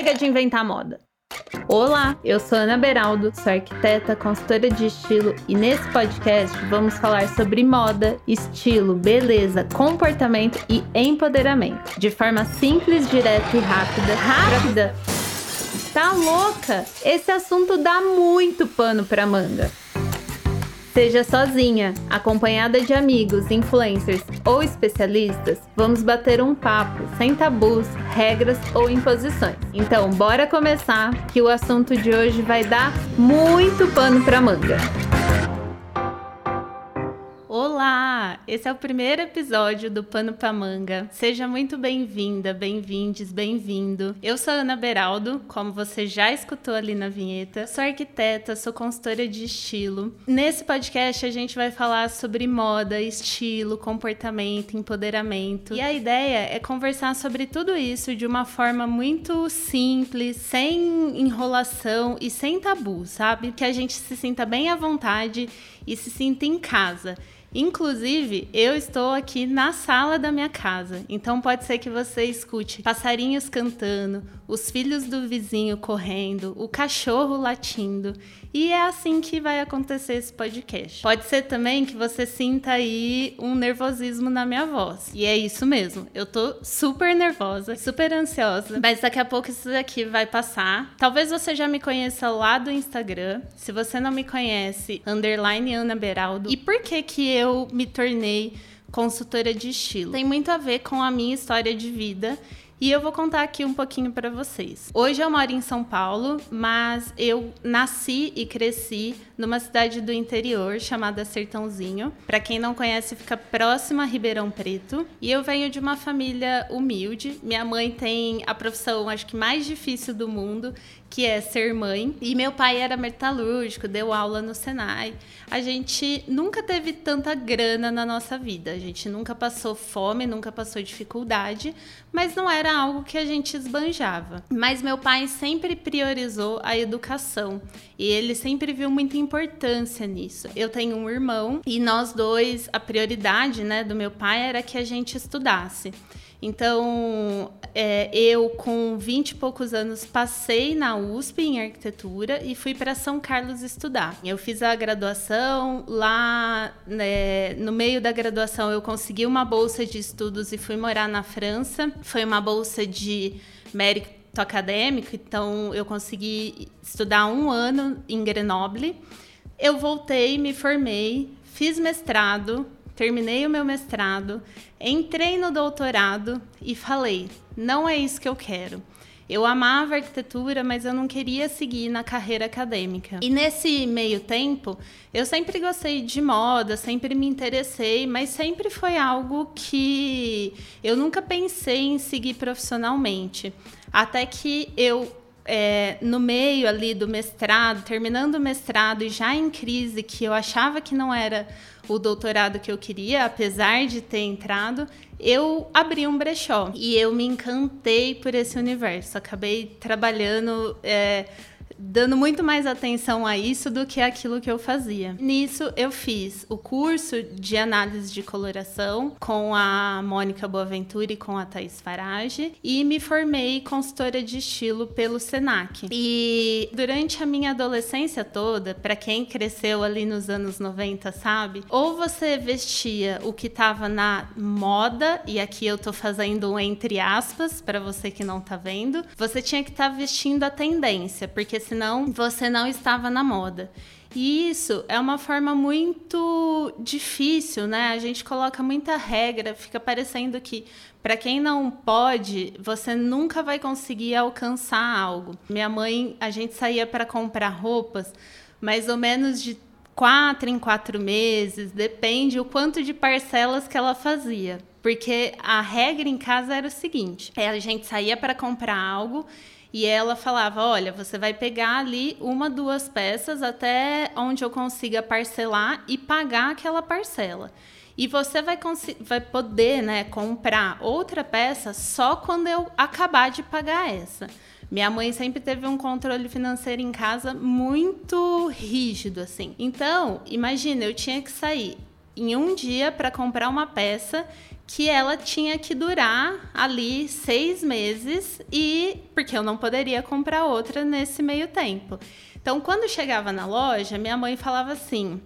Chega de inventar moda. Olá, eu sou Ana Beraldo, sou arquiteta, consultora de estilo e nesse podcast vamos falar sobre moda, estilo, beleza, comportamento e empoderamento, de forma simples, direta e rápida. Rápida? Tá louca? Esse assunto dá muito pano pra manga. Seja sozinha, acompanhada de amigos, influencers ou especialistas, vamos bater um papo sem tabus, regras ou imposições. Então, bora começar que o assunto de hoje vai dar muito pano pra manga. Esse é o primeiro episódio do Pano pra Manga. Seja muito bem-vinda, bem-vindes, bem-vindo. Eu sou Ana Beraldo, como você já escutou ali na vinheta. Sou arquiteta, sou consultora de estilo. Nesse podcast a gente vai falar sobre moda, estilo, comportamento, empoderamento. E a ideia é conversar sobre tudo isso de uma forma muito simples, sem enrolação e sem tabu, sabe? Que a gente se sinta bem à vontade e se sinta em casa. Inclusive, eu estou aqui na sala da minha casa, então pode ser que você escute passarinhos cantando, os filhos do vizinho correndo, o cachorro latindo. E é assim que vai acontecer esse podcast. Pode ser também que você sinta aí um nervosismo na minha voz. E é isso mesmo. Eu tô super nervosa, super ansiosa. Mas daqui a pouco isso daqui vai passar. Talvez você já me conheça lá do Instagram. Se você não me conhece, underline Ana Beraldo. E por que que me tornei consultora de estilo? Tem muito a ver com a minha história de vida e eu vou contar aqui um pouquinho para vocês. Hoje eu moro em São Paulo, mas eu nasci e cresci numa cidade do interior chamada Sertãozinho. Para quem não conhece, fica próxima a Ribeirão Preto. E eu venho de uma família humilde. Minha mãe tem a profissão, acho que mais difícil do mundo, que é ser mãe. E meu pai era metalúrgico, deu aula no Senai. A gente nunca teve tanta grana na nossa vida. A gente nunca passou fome, nunca passou dificuldade, mas não era algo que a gente esbanjava. Mas meu pai sempre priorizou a educação e ele sempre viu muita importância nisso. Eu tenho um irmão e nós dois, a prioridade, né, do meu pai era que a gente estudasse. Então, é, eu, com 20 e poucos anos, passei na USP em arquitetura e fui para São Carlos estudar. Eu fiz a graduação lá, né, no meio da graduação, eu consegui uma bolsa de estudos e fui morar na França. Foi uma bolsa de mérito acadêmico, então eu consegui estudar um ano em Grenoble. Eu voltei, me formei, fiz mestrado, terminei o meu mestrado, entrei no doutorado e falei: não é isso que eu quero. Eu amava arquitetura, mas eu não queria seguir na carreira acadêmica. E nesse meio tempo, eu sempre gostei de moda, sempre me interessei, mas sempre foi algo que eu nunca pensei em seguir profissionalmente. Até que eu é, no meio ali do mestrado, terminando o mestrado e já em crise, que eu achava que não era o doutorado que eu queria, apesar de ter entrado, eu abri um brechó e eu me encantei por esse universo. Acabei trabalhando. É, dando muito mais atenção a isso do que aquilo que eu fazia. Nisso, eu fiz o curso de análise de coloração com a Mônica Boaventura e com a Thais Farage e me formei consultora de estilo pelo Senac. E durante a minha adolescência toda, para quem cresceu ali nos anos 90, sabe? Ou você vestia o que estava na moda, e aqui eu tô fazendo um entre aspas para você que não tá vendo, você tinha que estar tá vestindo a tendência, porque senão você não estava na moda. E isso é uma forma muito difícil, né? A gente coloca muita regra, fica parecendo que para quem não pode, você nunca vai conseguir alcançar algo. Minha mãe, a gente saía para comprar roupas mais ou menos de quatro em quatro meses, depende o quanto de parcelas que ela fazia. Porque a regra em casa era o seguinte: é, a gente saía para comprar algo e ela falava: Olha, você vai pegar ali uma, duas peças até onde eu consiga parcelar e pagar aquela parcela. E você vai, vai poder né, comprar outra peça só quando eu acabar de pagar essa. Minha mãe sempre teve um controle financeiro em casa muito rígido, assim. Então, imagina, eu tinha que sair em um dia para comprar uma peça que ela tinha que durar ali seis meses e porque eu não poderia comprar outra nesse meio tempo. Então, quando chegava na loja, minha mãe falava assim: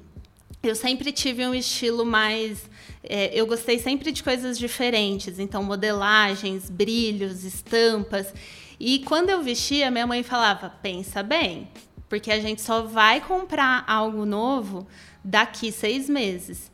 eu sempre tive um estilo mais. É, eu gostei sempre de coisas diferentes, então modelagens, brilhos, estampas. E quando eu vestia, minha mãe falava: pensa bem, porque a gente só vai comprar algo novo daqui seis meses.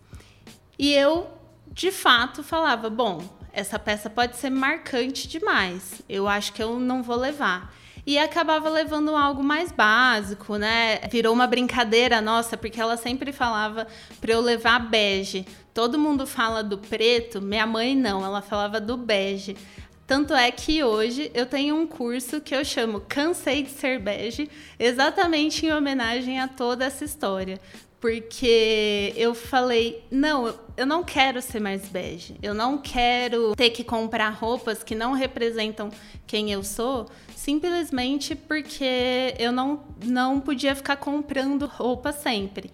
E eu, de fato, falava: bom, essa peça pode ser marcante demais, eu acho que eu não vou levar e acabava levando algo mais básico, né? Virou uma brincadeira nossa, porque ela sempre falava para eu levar bege. Todo mundo fala do preto, minha mãe não, ela falava do bege. Tanto é que hoje eu tenho um curso que eu chamo Cansei de Ser Bege, exatamente em homenagem a toda essa história porque eu falei: não, eu não quero ser mais bege, eu não quero ter que comprar roupas que não representam quem eu sou, simplesmente porque eu não, não podia ficar comprando roupa sempre.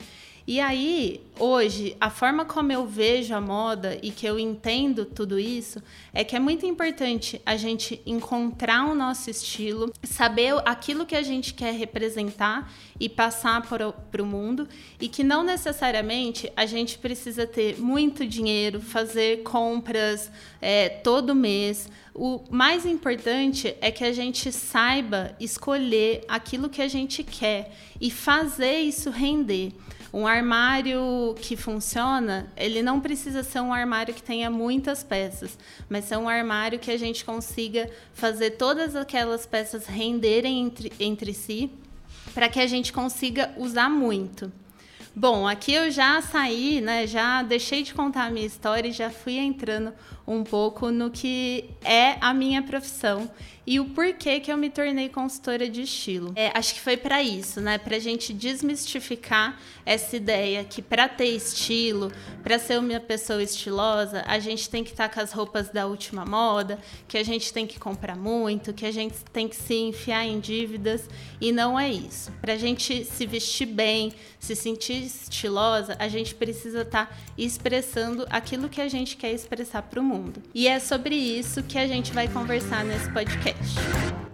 E aí, hoje, a forma como eu vejo a moda e que eu entendo tudo isso é que é muito importante a gente encontrar o nosso estilo, saber aquilo que a gente quer representar e passar para o mundo, e que não necessariamente a gente precisa ter muito dinheiro, fazer compras é, todo mês. O mais importante é que a gente saiba escolher aquilo que a gente quer e fazer isso render. Um armário que funciona, ele não precisa ser um armário que tenha muitas peças, mas ser um armário que a gente consiga fazer todas aquelas peças renderem entre, entre si, para que a gente consiga usar muito. Bom, aqui eu já saí, né? Já deixei de contar a minha história e já fui entrando um pouco no que é a minha profissão e o porquê que eu me tornei consultora de estilo. É, acho que foi para isso, né? Para a gente desmistificar essa ideia que para ter estilo, para ser uma pessoa estilosa, a gente tem que estar tá com as roupas da última moda, que a gente tem que comprar muito, que a gente tem que se enfiar em dívidas e não é isso. Para a gente se vestir bem, se sentir estilosa, a gente precisa estar tá expressando aquilo que a gente quer expressar para o mundo. E é sobre isso que a gente vai conversar nesse podcast. bitch.